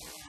you.